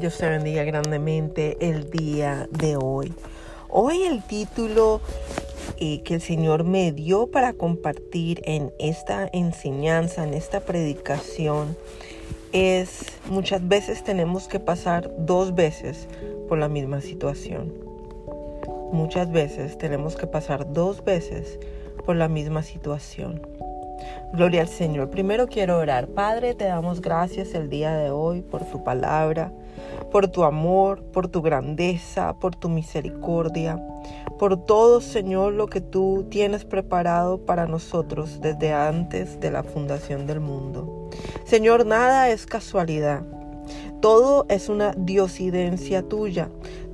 Dios te bendiga grandemente el día de hoy. Hoy el título eh, que el Señor me dio para compartir en esta enseñanza, en esta predicación, es muchas veces tenemos que pasar dos veces por la misma situación. Muchas veces tenemos que pasar dos veces por la misma situación. Gloria al Señor. Primero quiero orar. Padre, te damos gracias el día de hoy por tu palabra, por tu amor, por tu grandeza, por tu misericordia, por todo, Señor, lo que tú tienes preparado para nosotros desde antes de la fundación del mundo. Señor, nada es casualidad. Todo es una diosidencia tuya.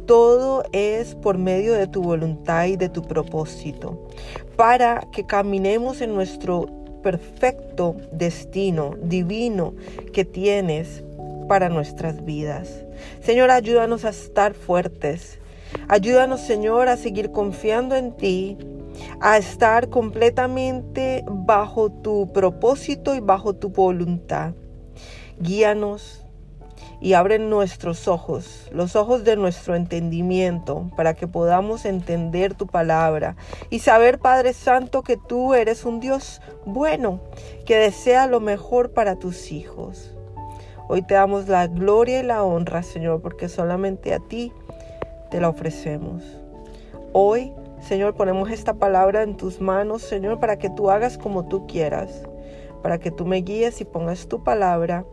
Todo es por medio de tu voluntad y de tu propósito, para que caminemos en nuestro perfecto destino divino que tienes para nuestras vidas. Señor, ayúdanos a estar fuertes. Ayúdanos, Señor, a seguir confiando en ti, a estar completamente bajo tu propósito y bajo tu voluntad. Guíanos, y abre nuestros ojos, los ojos de nuestro entendimiento, para que podamos entender tu palabra y saber, Padre Santo, que tú eres un Dios bueno, que desea lo mejor para tus hijos. Hoy te damos la gloria y la honra, Señor, porque solamente a ti te la ofrecemos. Hoy, Señor, ponemos esta palabra en tus manos, Señor, para que tú hagas como tú quieras, para que tú me guíes y pongas tu palabra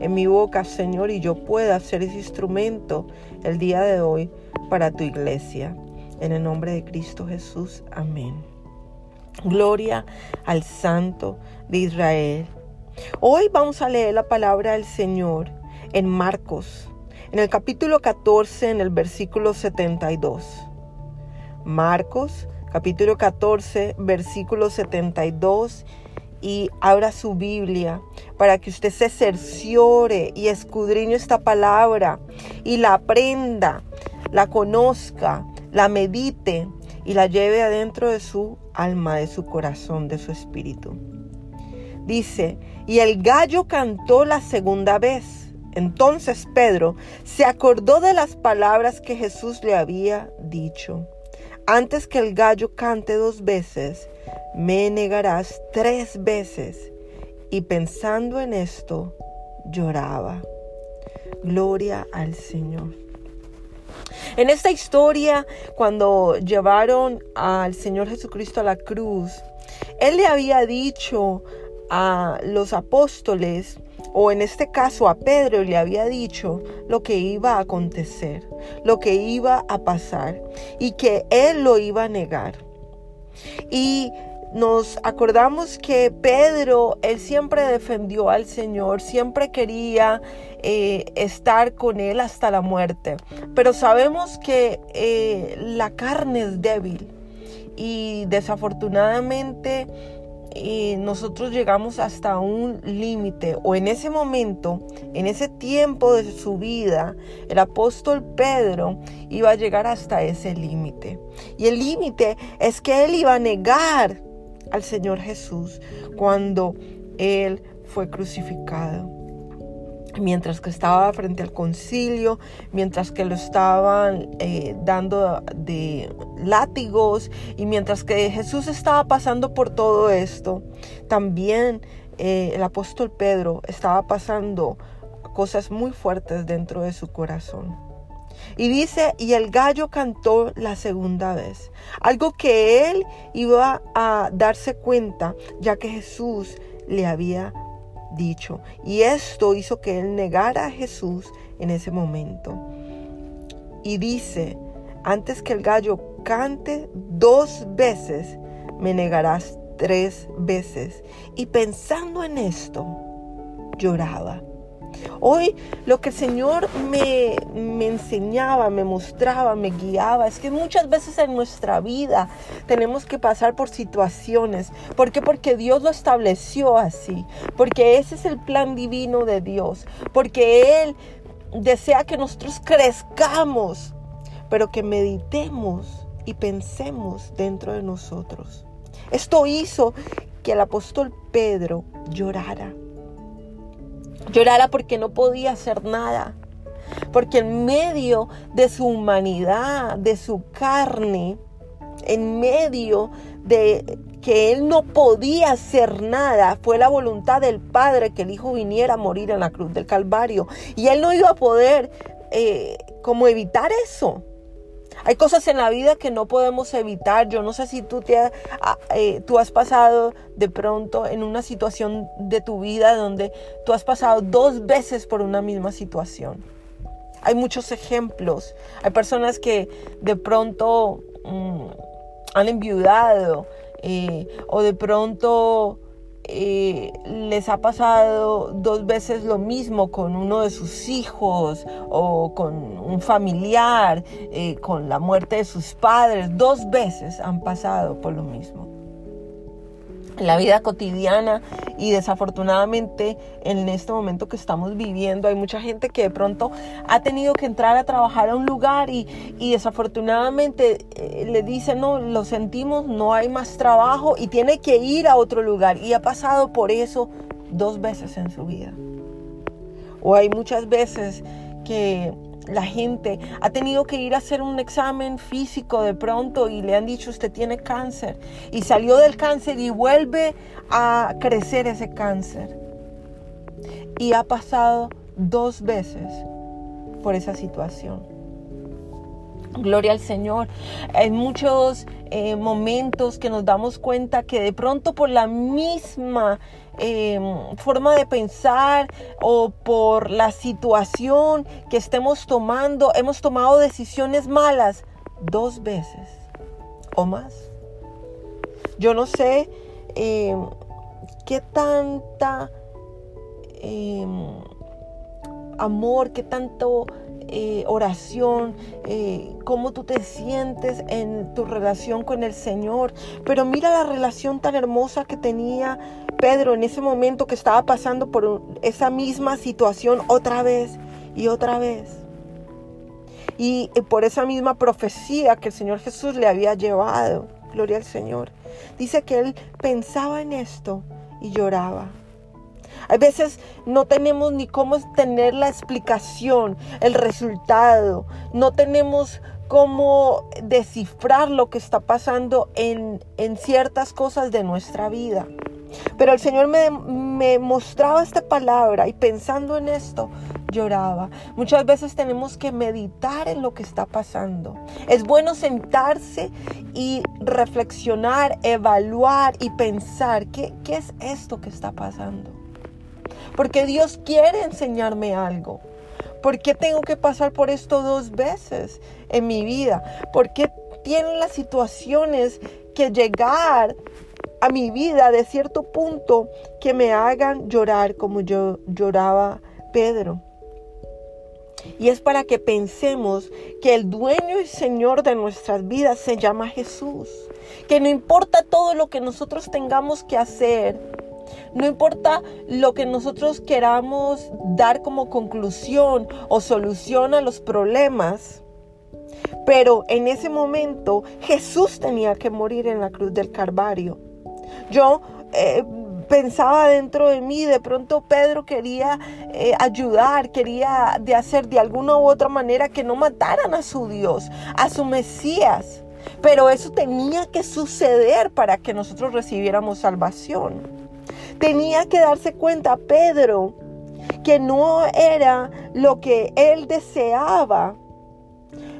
en mi boca, Señor, y yo pueda ser ese instrumento el día de hoy para tu iglesia. En el nombre de Cristo Jesús. Amén. Gloria al Santo de Israel. Hoy vamos a leer la palabra del Señor en Marcos, en el capítulo 14, en el versículo 72. Marcos, capítulo 14, versículo 72 y abra su Biblia para que usted se cerciore y escudriñe esta palabra y la aprenda, la conozca, la medite y la lleve adentro de su alma, de su corazón, de su espíritu. Dice, y el gallo cantó la segunda vez. Entonces Pedro se acordó de las palabras que Jesús le había dicho. Antes que el gallo cante dos veces, me negarás tres veces. Y pensando en esto, lloraba. Gloria al Señor. En esta historia, cuando llevaron al Señor Jesucristo a la cruz, Él le había dicho a los apóstoles, o en este caso a Pedro, le había dicho lo que iba a acontecer, lo que iba a pasar, y que Él lo iba a negar. Y nos acordamos que Pedro, él siempre defendió al Señor, siempre quería eh, estar con Él hasta la muerte. Pero sabemos que eh, la carne es débil y desafortunadamente eh, nosotros llegamos hasta un límite o en ese momento, en ese tiempo de su vida, el apóstol Pedro iba a llegar hasta ese límite. Y el límite es que él iba a negar al Señor Jesús cuando Él fue crucificado. Mientras que estaba frente al concilio, mientras que lo estaban eh, dando de látigos y mientras que Jesús estaba pasando por todo esto, también eh, el apóstol Pedro estaba pasando cosas muy fuertes dentro de su corazón. Y dice, y el gallo cantó la segunda vez. Algo que él iba a darse cuenta ya que Jesús le había dicho. Y esto hizo que él negara a Jesús en ese momento. Y dice, antes que el gallo cante dos veces, me negarás tres veces. Y pensando en esto, lloraba. Hoy lo que el Señor me, me, enseñaba, me mostraba, me guiaba, es que muchas veces en nuestra vida tenemos que pasar por situaciones. ¿Por qué? Porque Dios lo estableció así, porque ese es el plan divino de Dios, porque Él desea que nosotros crezcamos, pero que meditemos y pensemos dentro de nosotros. Esto hizo que el apóstol Pedro llorara Llorara porque no podía hacer nada. porque en medio de su humanidad, de su carne, en medio de que él no podía hacer nada, fue la voluntad del Padre que el Hijo viniera a morir en la cruz del Calvario. Y él no iba a poder eh, como evitar eso. Hay cosas en la vida que no podemos evitar. Yo no sé si tú, te ah, eh, tú has pasado de pronto en una situación de tu vida donde tú has pasado dos veces por una misma situación. Hay muchos ejemplos. Hay personas que de pronto mm, han enviudado eh, o de pronto eh, les ha pasado dos veces lo mismo con uno de sus hijos o con un familiar, eh, con la muerte de sus padres, dos veces han pasado por lo mismo. La vida cotidiana y desafortunadamente en este momento que estamos viviendo hay mucha gente que de pronto ha tenido que entrar a trabajar a un lugar y, desafortunadamente eh, le dicen no, lo sentimos, no hay más trabajo y tiene que ir a otro lugar y ha pasado por eso dos veces en su vida. O hay muchas veces que la gente ha tenido que ir a hacer un examen físico de pronto y le han dicho usted tiene cáncer y salió del cáncer y vuelve a crecer ese cáncer. Y ha pasado dos veces por esa situación. Gloria al Señor. Hay muchos eh, momentos que nos damos cuenta que de pronto por la misma em, forma de pensar o por la situación que estemos tomando, hemos tomado decisiones malas dos veces o más. Yo no sé em, qué tanta em, amor, qué tanto eh, oración, eh, cómo tú te sientes en tu relación con el Señor. Pero mira la relación tan hermosa que tenía Pedro en ese momento que estaba pasando por esa misma situación otra vez y otra vez. Y por esa misma profecía que el Señor Jesús le había llevado. Gloria al Señor. Dice que él pensaba en esto y lloraba. A veces no tenemos ni cómo tener la explicación, el resultado. No tenemos cómo descifrar lo que está pasando en, en ciertas cosas de nuestra vida. Pero el Señor me, me, mostraba esta palabra y pensando en esto, lloraba. Muchas veces tenemos que meditar en lo que está pasando. Es bueno sentarse y reflexionar, evaluar y pensar, ¿qué, qué es esto que está pasando? Porque Dios quiere enseñarme algo. ¿Por qué tengo que pasar por esto dos veces en mi vida? ¿Por qué tienen las situaciones que llegar a mi vida de cierto punto que me hagan llorar como yo lloraba Pedro? Y es para que pensemos que el dueño y señor de nuestras vidas se llama Jesús. Que no importa todo lo que nosotros tengamos que hacer, no importa lo que nosotros queramos dar como conclusión o solución a los problemas, pero en ese momento Jesús tenía que morir en la cruz del Calvario. Yo eh, pensaba dentro de mí, de pronto Pedro quería eh, ayudar, quería de hacer de alguna u otra manera que no mataran a su Dios, a su Mesías. Pero eso tenía que suceder para que nosotros recibiéramos salvación. Tenía que darse cuenta Pedro que no era lo que él deseaba,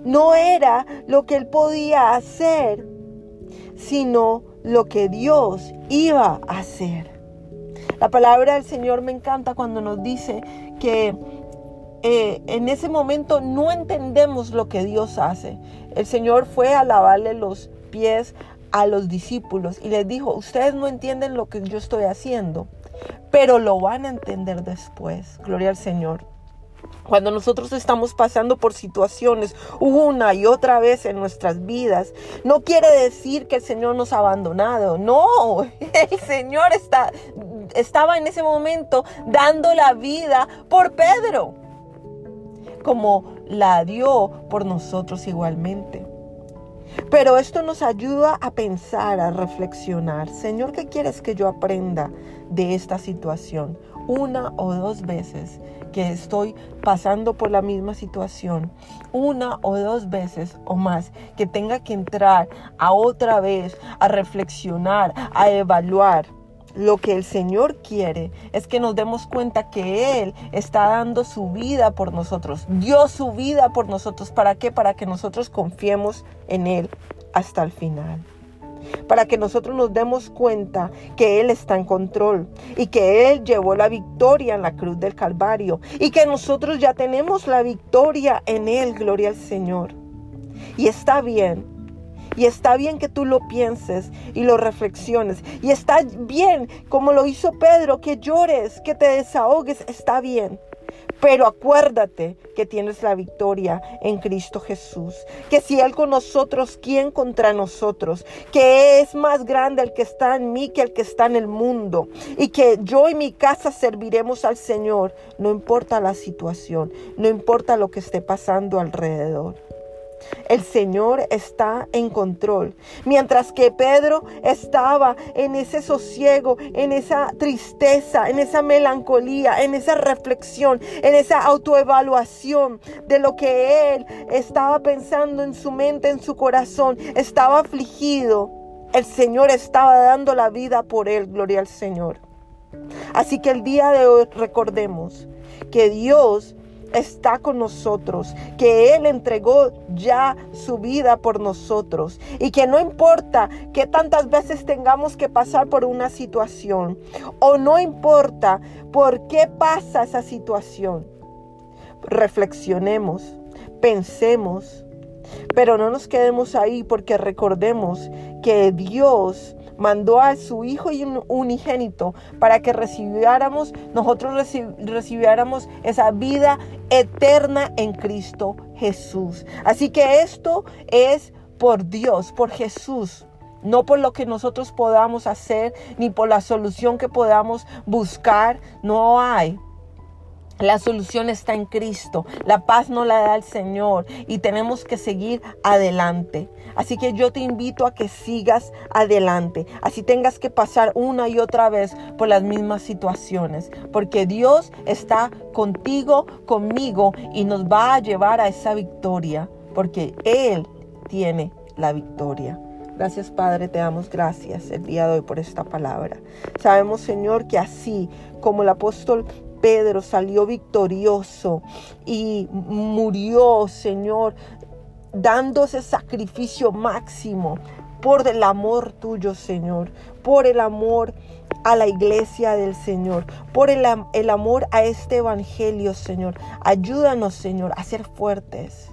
no era lo que él podía hacer, sino lo que Dios iba a hacer. La palabra del Señor me encanta cuando nos dice que eh, en ese momento no entendemos lo que Dios hace. El Señor fue a lavarle los pies a los discípulos y les dijo, ustedes no entienden lo que yo estoy haciendo, pero lo van a entender después. Gloria al Señor. Cuando nosotros estamos pasando por situaciones una y otra vez en nuestras vidas, no quiere decir que el Señor nos ha abandonado. No, el Señor está, estaba en ese momento dando la vida por Pedro, como la dio por nosotros igualmente. Pero esto nos ayuda a pensar, a reflexionar. Señor, ¿qué quieres que yo aprenda de esta situación? Una o dos veces que estoy pasando por la misma situación, una o dos veces o más, que tenga que entrar a otra vez a reflexionar, a evaluar lo que el Señor quiere es que nos demos cuenta que Él está dando su vida por nosotros, dio su vida por nosotros. ¿Para qué? Para que nosotros confiemos en Él hasta el final. Para que nosotros nos demos cuenta que Él está en control y que Él llevó la victoria en la cruz del Calvario y que nosotros ya tenemos la victoria en Él, gloria al Señor. Y está bien y está bien que tú lo pienses y lo reflexiones. Y está bien, como lo hizo Pedro, que llores, que te desahogues. Está bien. Pero acuérdate que tienes la victoria en Cristo Jesús. Que si Él con nosotros, ¿quién contra nosotros? Que es más grande el que está en mí que el que está en el mundo. Y que yo y mi casa serviremos al Señor. No importa la situación, no importa lo que esté pasando alrededor. El Señor está en control. Mientras que Pedro estaba en ese sosiego, en esa tristeza, en esa melancolía, en esa reflexión, en esa autoevaluación de lo que él estaba pensando en su mente, en su corazón, estaba afligido. El Señor estaba dando la vida por él, gloria al Señor. Así que el día de hoy recordemos que Dios está con nosotros, que Él entregó ya su vida por nosotros. Y que no importa que tantas veces tengamos que pasar por una situación o no importa por qué pasa esa situación, reflexionemos, pensemos, pero no nos quedemos ahí porque recordemos que Dios mandó a su Hijo y un unigénito para que recibiéramos, nosotros recibiéramos esa vida eterna en Cristo Jesús. Así que esto es por Dios, por Jesús. No por lo que nosotros podamos hacer, ni por la solución que podamos buscar. No hay. La solución está en Cristo. La paz no la da el Señor y tenemos que seguir adelante. Así que yo te invito a que sigas adelante. Así tengas que pasar una y otra vez por las mismas situaciones. Porque Dios está contigo, conmigo y nos va a llevar a esa victoria. Porque Él tiene la victoria. Gracias Padre, te damos gracias el día de hoy por esta palabra. Sabemos Señor que así como el apóstol Pedro salió victorioso y murió, Señor, dándose sacrificio máximo por el amor tuyo, Señor, por el amor a la iglesia del Señor, por el, el, amor a este evangelio, Señor. Ayúdanos, Señor, a ser fuertes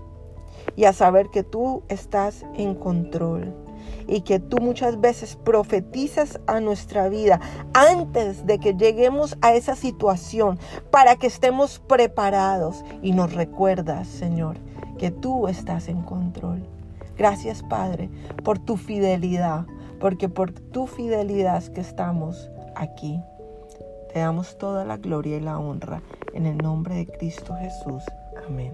y a saber que tú estás en control y que tú muchas veces profetizas a nuestra vida antes de que lleguemos a esa situación para que estemos preparados y nos recuerdas, Señor, que tú estás en control. Gracias, Padre, por tu fidelidad, porque por tu fidelidad que estamos aquí. Te damos toda la gloria y la honra en el nombre de Cristo Jesús. Amén.